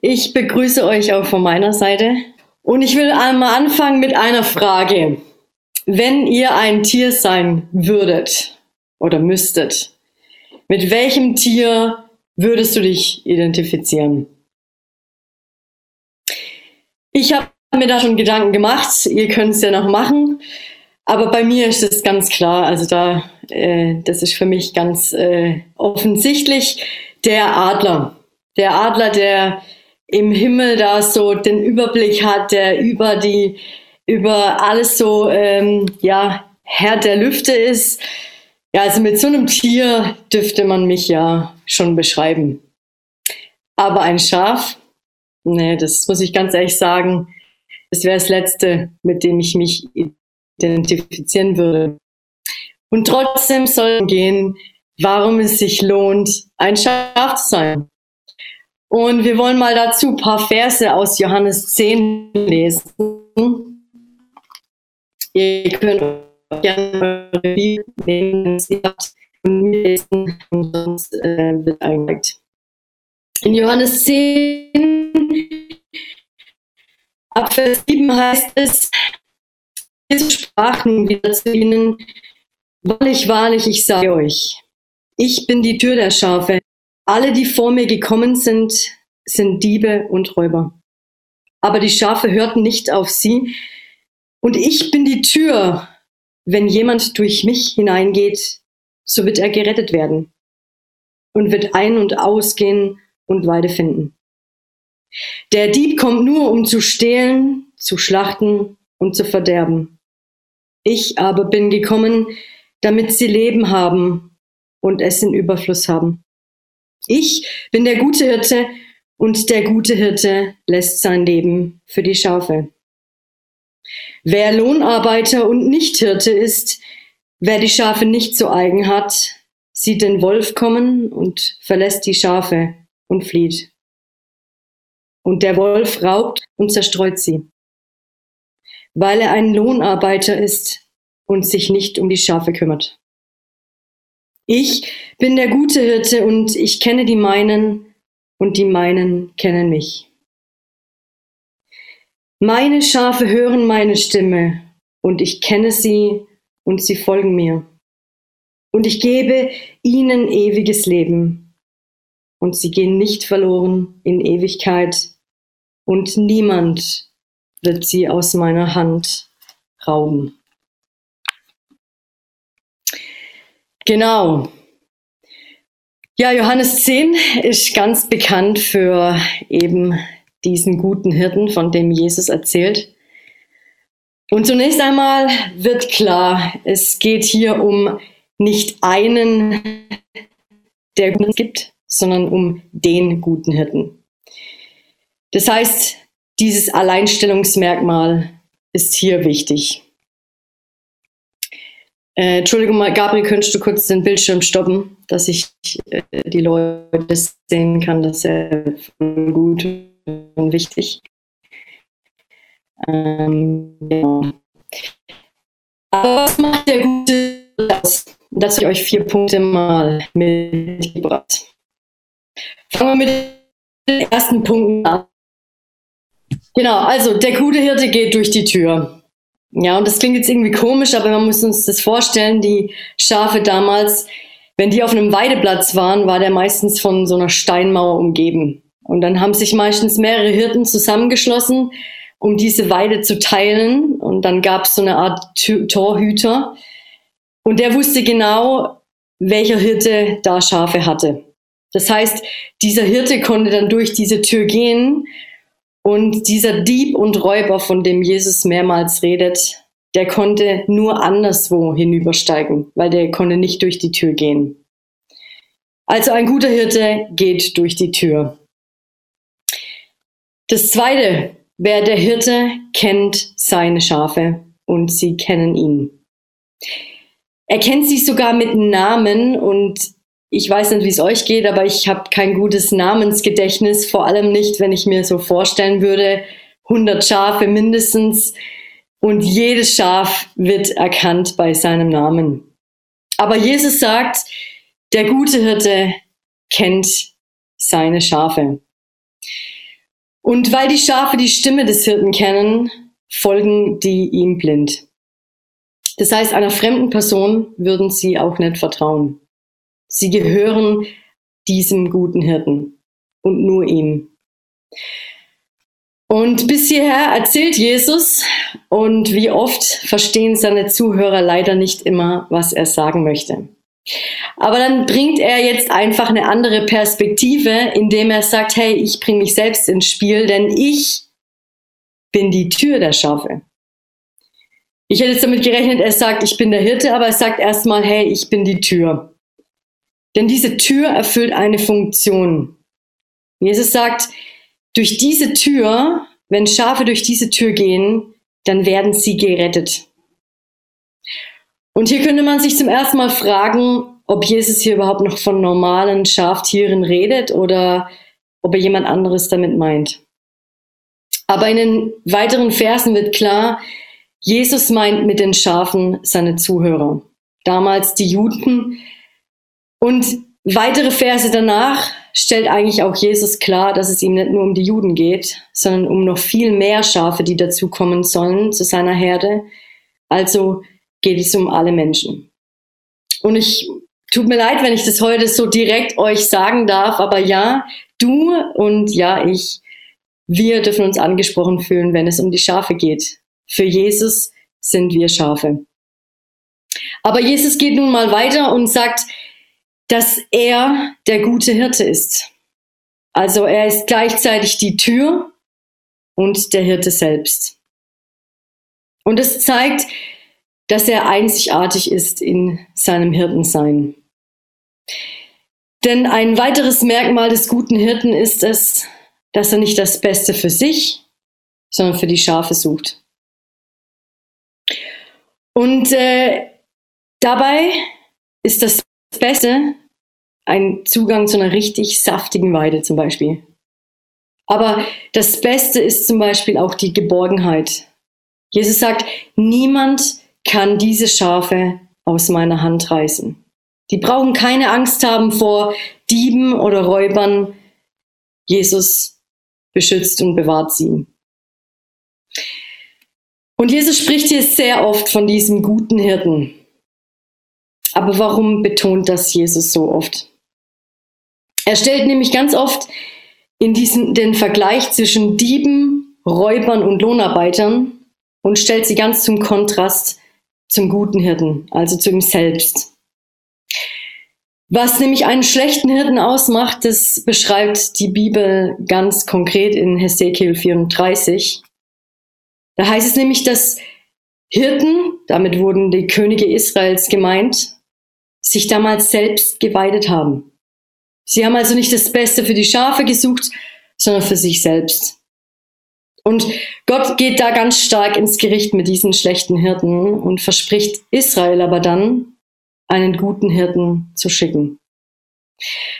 Ich begrüße euch auch von meiner Seite. Und ich will einmal anfangen mit einer Frage. Wenn ihr ein Tier sein würdet oder müsstet, mit welchem Tier würdest du dich identifizieren? Ich habe mir da schon Gedanken gemacht. Ihr könnt es ja noch machen. Aber bei mir ist es ganz klar. Also da, äh, das ist für mich ganz äh, offensichtlich der Adler. Der Adler, der im Himmel da so den Überblick hat, der über die, über alles so, ähm, ja, Herr der Lüfte ist. Ja, also mit so einem Tier dürfte man mich ja schon beschreiben. Aber ein Schaf, nee, das muss ich ganz ehrlich sagen, das wäre das Letzte, mit dem ich mich identifizieren würde. Und trotzdem soll gehen, warum es sich lohnt, ein Schaf zu sein. Und wir wollen mal dazu ein paar Verse aus Johannes 10 lesen. Ihr könnt gerne eure Bibel nehmen, sie habt und lesen und sonst äh, wird eingezeigt. In Johannes 10, ab Vers 7 heißt es, Jesus sprach nun wieder zu ihnen, wahrlich, wahrlich, ich sage euch, ich bin die Tür der Schafe. Alle, die vor mir gekommen sind, sind Diebe und Räuber. Aber die Schafe hörten nicht auf sie. Und ich bin die Tür. Wenn jemand durch mich hineingeht, so wird er gerettet werden und wird ein- und ausgehen und Weide finden. Der Dieb kommt nur, um zu stehlen, zu schlachten und zu verderben. Ich aber bin gekommen, damit sie Leben haben und es in Überfluss haben. Ich bin der gute Hirte und der gute Hirte lässt sein Leben für die Schafe. Wer Lohnarbeiter und nicht Hirte ist, wer die Schafe nicht zu eigen hat, sieht den Wolf kommen und verlässt die Schafe und flieht. Und der Wolf raubt und zerstreut sie weil er ein Lohnarbeiter ist und sich nicht um die Schafe kümmert. Ich bin der gute Hirte und ich kenne die meinen und die meinen kennen mich. Meine Schafe hören meine Stimme und ich kenne sie und sie folgen mir. Und ich gebe ihnen ewiges Leben und sie gehen nicht verloren in Ewigkeit und niemand wird sie aus meiner Hand rauben. Genau. Ja, Johannes 10 ist ganz bekannt für eben diesen guten Hirten, von dem Jesus erzählt. Und zunächst einmal wird klar, es geht hier um nicht einen, der Gutes gibt, sondern um den guten Hirten. Das heißt, dieses Alleinstellungsmerkmal ist hier wichtig. Äh, Entschuldigung, Gabriel, könntest du kurz den Bildschirm stoppen, dass ich äh, die Leute sehen kann? Das ist sehr gut und wichtig. Ähm, ja. Aber was macht der gute aus? Habe ich euch vier Punkte mal mitgebracht. Fangen wir mit den ersten Punkten an. Genau, also der gute Hirte geht durch die Tür. Ja, und das klingt jetzt irgendwie komisch, aber man muss uns das vorstellen, die Schafe damals, wenn die auf einem Weideplatz waren, war der meistens von so einer Steinmauer umgeben. Und dann haben sich meistens mehrere Hirten zusammengeschlossen, um diese Weide zu teilen. Und dann gab es so eine Art Torhüter. Und der wusste genau, welcher Hirte da Schafe hatte. Das heißt, dieser Hirte konnte dann durch diese Tür gehen und dieser Dieb und Räuber, von dem Jesus mehrmals redet, der konnte nur anderswo hinübersteigen, weil der konnte nicht durch die Tür gehen. Also ein guter Hirte geht durch die Tür. Das zweite, wer der Hirte kennt seine Schafe und sie kennen ihn. Er kennt sie sogar mit Namen und ich weiß nicht, wie es euch geht, aber ich habe kein gutes Namensgedächtnis, vor allem nicht, wenn ich mir so vorstellen würde, 100 Schafe mindestens und jedes Schaf wird erkannt bei seinem Namen. Aber Jesus sagt, der gute Hirte kennt seine Schafe. Und weil die Schafe die Stimme des Hirten kennen, folgen die ihm blind. Das heißt, einer fremden Person würden sie auch nicht vertrauen. Sie gehören diesem guten Hirten und nur ihm. Und bis hierher erzählt Jesus und wie oft verstehen seine Zuhörer leider nicht immer, was er sagen möchte. Aber dann bringt er jetzt einfach eine andere Perspektive, indem er sagt, hey, ich bringe mich selbst ins Spiel, denn ich bin die Tür der Schafe. Ich hätte jetzt damit gerechnet, er sagt, ich bin der Hirte, aber er sagt erstmal, hey, ich bin die Tür. Denn diese Tür erfüllt eine Funktion. Jesus sagt, durch diese Tür, wenn Schafe durch diese Tür gehen, dann werden sie gerettet. Und hier könnte man sich zum ersten Mal fragen, ob Jesus hier überhaupt noch von normalen Schaftieren redet oder ob er jemand anderes damit meint. Aber in den weiteren Versen wird klar, Jesus meint mit den Schafen seine Zuhörer. Damals die Juden. Und weitere Verse danach stellt eigentlich auch Jesus klar, dass es ihm nicht nur um die Juden geht, sondern um noch viel mehr Schafe, die dazukommen sollen zu seiner Herde. Also geht es um alle Menschen. Und ich tut mir leid, wenn ich das heute so direkt euch sagen darf, aber ja, du und ja, ich, wir dürfen uns angesprochen fühlen, wenn es um die Schafe geht. Für Jesus sind wir Schafe. Aber Jesus geht nun mal weiter und sagt, dass er der gute Hirte ist. Also er ist gleichzeitig die Tür und der Hirte selbst. Und es zeigt, dass er einzigartig ist in seinem Hirtensein. Denn ein weiteres Merkmal des guten Hirten ist es, dass er nicht das Beste für sich, sondern für die Schafe sucht. Und äh, dabei ist das Beste ein Zugang zu einer richtig saftigen Weide zum Beispiel. Aber das Beste ist zum Beispiel auch die Geborgenheit. Jesus sagt, niemand kann diese Schafe aus meiner Hand reißen. Die brauchen keine Angst haben vor Dieben oder Räubern. Jesus beschützt und bewahrt sie. Und Jesus spricht hier sehr oft von diesem guten Hirten. Aber warum betont das Jesus so oft? Er stellt nämlich ganz oft in diesen, den Vergleich zwischen Dieben, Räubern und Lohnarbeitern und stellt sie ganz zum Kontrast zum guten Hirten, also zu ihm selbst. Was nämlich einen schlechten Hirten ausmacht, das beschreibt die Bibel ganz konkret in Hesekiel 34. Da heißt es nämlich, dass Hirten, damit wurden die Könige Israels gemeint, sich damals selbst geweidet haben. Sie haben also nicht das Beste für die Schafe gesucht, sondern für sich selbst. Und Gott geht da ganz stark ins Gericht mit diesen schlechten Hirten und verspricht Israel aber dann, einen guten Hirten zu schicken.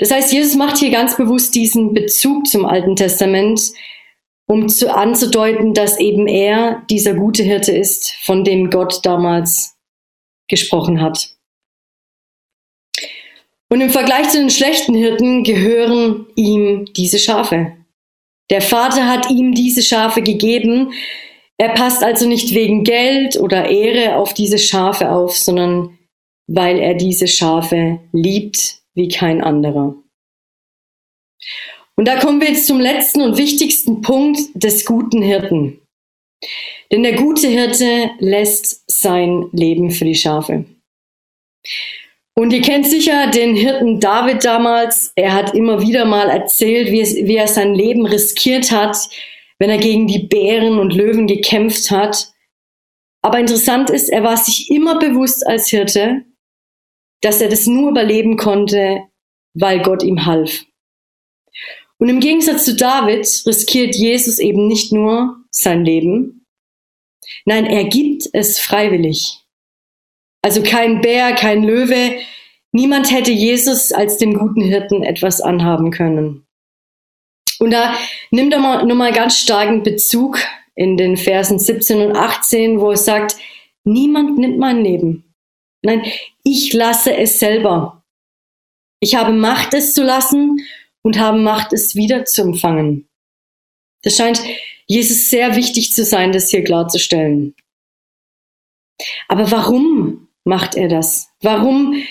Das heißt, Jesus macht hier ganz bewusst diesen Bezug zum Alten Testament, um zu, anzudeuten, dass eben er dieser gute Hirte ist, von dem Gott damals gesprochen hat. Und im Vergleich zu den schlechten Hirten gehören ihm diese Schafe. Der Vater hat ihm diese Schafe gegeben. Er passt also nicht wegen Geld oder Ehre auf diese Schafe auf, sondern weil er diese Schafe liebt wie kein anderer. Und da kommen wir jetzt zum letzten und wichtigsten Punkt des guten Hirten. Denn der gute Hirte lässt sein Leben für die Schafe. Und ihr kennt sicher den Hirten David damals. Er hat immer wieder mal erzählt, wie, es, wie er sein Leben riskiert hat, wenn er gegen die Bären und Löwen gekämpft hat. Aber interessant ist, er war sich immer bewusst als Hirte, dass er das nur überleben konnte, weil Gott ihm half. Und im Gegensatz zu David riskiert Jesus eben nicht nur sein Leben, nein, er gibt es freiwillig. Also kein Bär, kein Löwe. Niemand hätte Jesus als dem guten Hirten etwas anhaben können. Und da nimmt er mal, nochmal ganz starken Bezug in den Versen 17 und 18, wo er sagt, niemand nimmt mein Leben. Nein, ich lasse es selber. Ich habe Macht, es zu lassen und habe Macht, es wieder zu empfangen. Das scheint Jesus sehr wichtig zu sein, das hier klarzustellen. Aber warum macht er das? Warum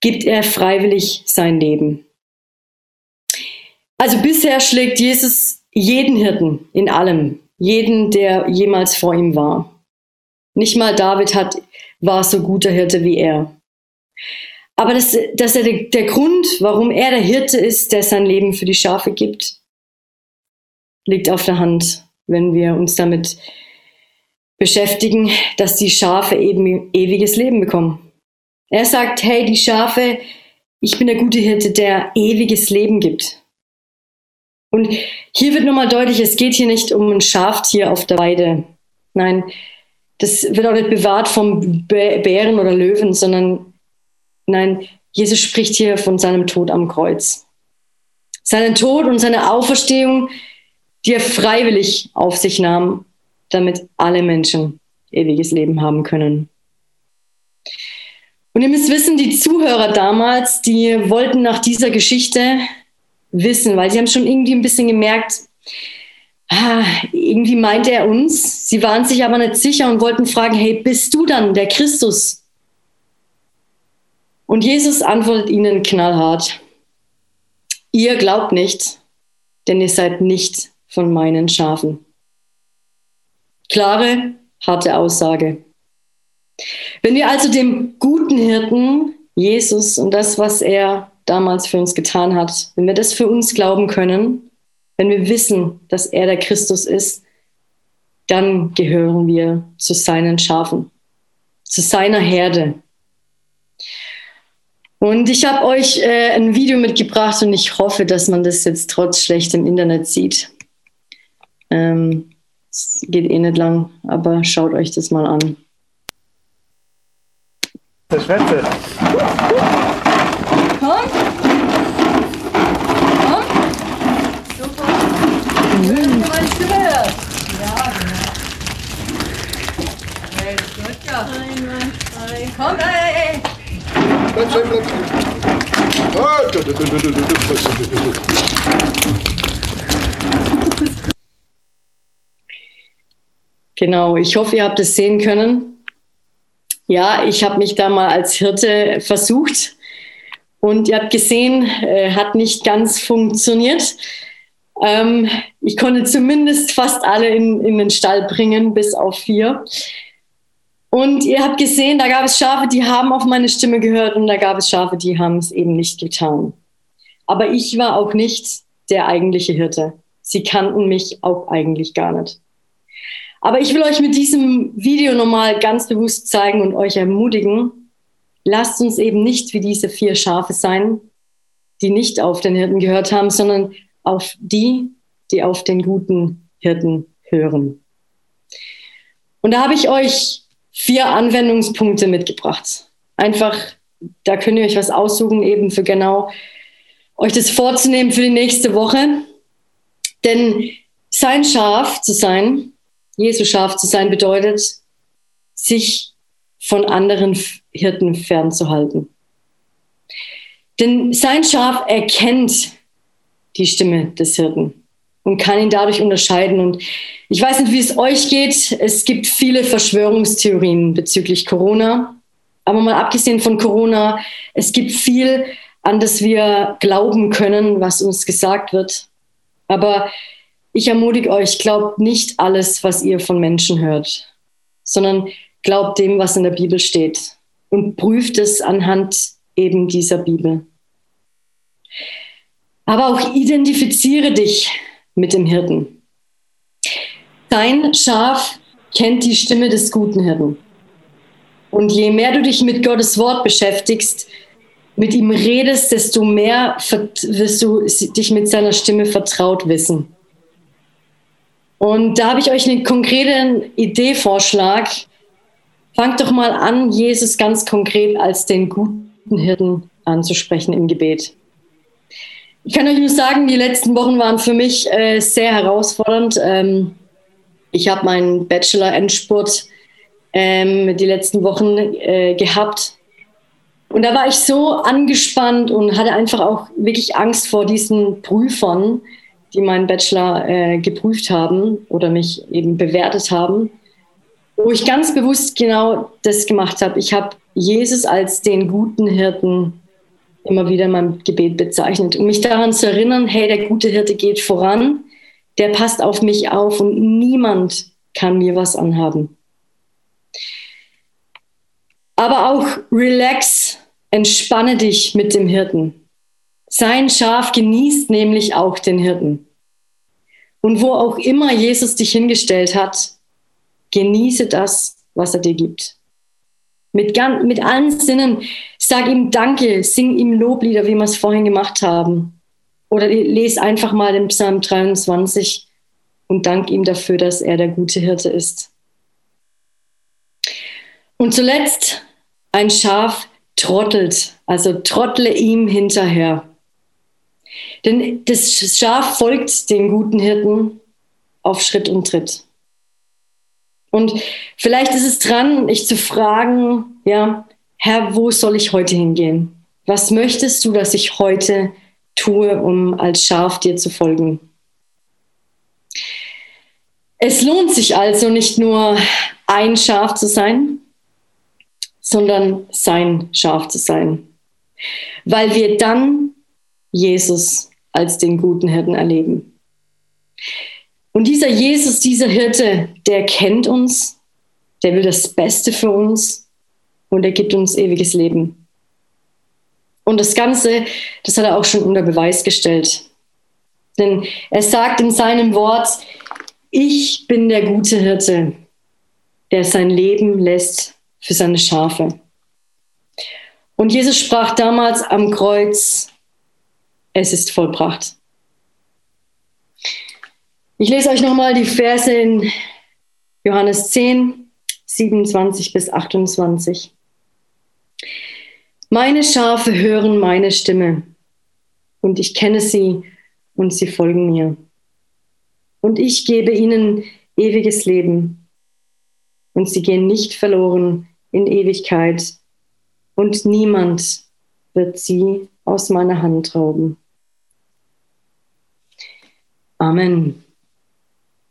gibt er freiwillig sein Leben? Also bisher schlägt Jesus jeden Hirten in allem, jeden, der jemals vor ihm war. Nicht mal David hat, war so guter Hirte wie er. Aber dass, dass er der, der Grund, warum er der Hirte ist, der sein Leben für die Schafe gibt, liegt auf der Hand, wenn wir uns damit beschäftigen, dass die Schafe eben ewiges Leben bekommen. Er sagt, hey, die Schafe, ich bin der gute Hirte, der ewiges Leben gibt. Und hier wird nochmal deutlich, es geht hier nicht um ein Schaftier auf der Weide. Nein, das wird auch nicht bewahrt vom Bären oder Löwen, sondern nein, Jesus spricht hier von seinem Tod am Kreuz. Seinen Tod und seine Auferstehung, die er freiwillig auf sich nahm, damit alle Menschen ewiges Leben haben können. Und ihr müsst wissen, die Zuhörer damals, die wollten nach dieser Geschichte wissen, weil sie haben schon irgendwie ein bisschen gemerkt, ah, irgendwie meint er uns. Sie waren sich aber nicht sicher und wollten fragen, hey, bist du dann der Christus? Und Jesus antwortet ihnen knallhart, ihr glaubt nicht, denn ihr seid nicht von meinen Schafen. Klare, harte Aussage. Wenn wir also dem guten Hirten, Jesus und das, was er damals für uns getan hat, wenn wir das für uns glauben können, wenn wir wissen, dass er der Christus ist, dann gehören wir zu seinen Schafen, zu seiner Herde. Und ich habe euch äh, ein Video mitgebracht und ich hoffe, dass man das jetzt trotz schlechtem Internet sieht. Ähm, es geht eh nicht lang, aber schaut euch das mal an. Das Wetter. Komm! Komm! Super! Mhm. Meine Stimme hört. Ja, genau. Hey, das geht ja. Einmal, zwei. Komm, ey, ey, ey! Bleib stehen, bleib stehen. Ah, du, du, du, du, du, du, du. Genau, ich hoffe, ihr habt es sehen können. Ja, ich habe mich da mal als Hirte versucht und ihr habt gesehen, äh, hat nicht ganz funktioniert. Ähm, ich konnte zumindest fast alle in, in den Stall bringen, bis auf vier. Und ihr habt gesehen, da gab es Schafe, die haben auf meine Stimme gehört und da gab es Schafe, die haben es eben nicht getan. Aber ich war auch nicht der eigentliche Hirte. Sie kannten mich auch eigentlich gar nicht. Aber ich will euch mit diesem Video nochmal ganz bewusst zeigen und euch ermutigen, lasst uns eben nicht wie diese vier Schafe sein, die nicht auf den Hirten gehört haben, sondern auf die, die auf den guten Hirten hören. Und da habe ich euch vier Anwendungspunkte mitgebracht. Einfach, da könnt ihr euch was aussuchen, eben für genau euch das vorzunehmen für die nächste Woche. Denn sein Schaf zu sein, Jesu Schaf zu sein bedeutet, sich von anderen Hirten fernzuhalten. Denn sein Schaf erkennt die Stimme des Hirten und kann ihn dadurch unterscheiden. Und ich weiß nicht, wie es euch geht. Es gibt viele Verschwörungstheorien bezüglich Corona. Aber mal abgesehen von Corona, es gibt viel, an das wir glauben können, was uns gesagt wird. Aber ich ermutige euch, glaubt nicht alles, was ihr von Menschen hört, sondern glaubt dem, was in der Bibel steht und prüft es anhand eben dieser Bibel. Aber auch identifiziere dich mit dem Hirten. Dein Schaf kennt die Stimme des guten Hirten. Und je mehr du dich mit Gottes Wort beschäftigst, mit ihm redest, desto mehr wirst du dich mit seiner Stimme vertraut wissen. Und da habe ich euch einen konkreten Ideevorschlag. Fangt doch mal an, Jesus ganz konkret als den guten Hirten anzusprechen im Gebet. Ich kann euch nur sagen, die letzten Wochen waren für mich äh, sehr herausfordernd. Ähm, ich habe meinen Bachelor-Endspurt ähm, die letzten Wochen äh, gehabt. Und da war ich so angespannt und hatte einfach auch wirklich Angst vor diesen Prüfern, die meinen Bachelor äh, geprüft haben oder mich eben bewertet haben, wo ich ganz bewusst genau das gemacht habe. Ich habe Jesus als den guten Hirten immer wieder in meinem Gebet bezeichnet, um mich daran zu erinnern, hey, der gute Hirte geht voran, der passt auf mich auf und niemand kann mir was anhaben. Aber auch relax, entspanne dich mit dem Hirten. Sein Schaf genießt nämlich auch den Hirten. Und wo auch immer Jesus dich hingestellt hat, genieße das, was er dir gibt. Mit, mit allen Sinnen, sag ihm Danke, sing ihm Loblieder, wie wir es vorhin gemacht haben. Oder lese einfach mal den Psalm 23 und dank ihm dafür, dass er der gute Hirte ist. Und zuletzt, ein Schaf trottelt, also trottle ihm hinterher. Denn das Schaf folgt den guten Hirten auf Schritt und Tritt. Und vielleicht ist es dran, dich zu fragen, ja, Herr, wo soll ich heute hingehen? Was möchtest du, dass ich heute tue, um als Schaf dir zu folgen? Es lohnt sich also nicht nur ein Schaf zu sein, sondern sein Schaf zu sein, weil wir dann Jesus als den guten Hirten erleben. Und dieser Jesus, dieser Hirte, der kennt uns, der will das Beste für uns und er gibt uns ewiges Leben. Und das Ganze, das hat er auch schon unter Beweis gestellt. Denn er sagt in seinem Wort, ich bin der gute Hirte, der sein Leben lässt für seine Schafe. Und Jesus sprach damals am Kreuz, es ist vollbracht. Ich lese euch nochmal die Verse in Johannes 10, 27 bis 28. Meine Schafe hören meine Stimme und ich kenne sie und sie folgen mir. Und ich gebe ihnen ewiges Leben und sie gehen nicht verloren in Ewigkeit und niemand wird sie aus meiner Hand rauben. Amen.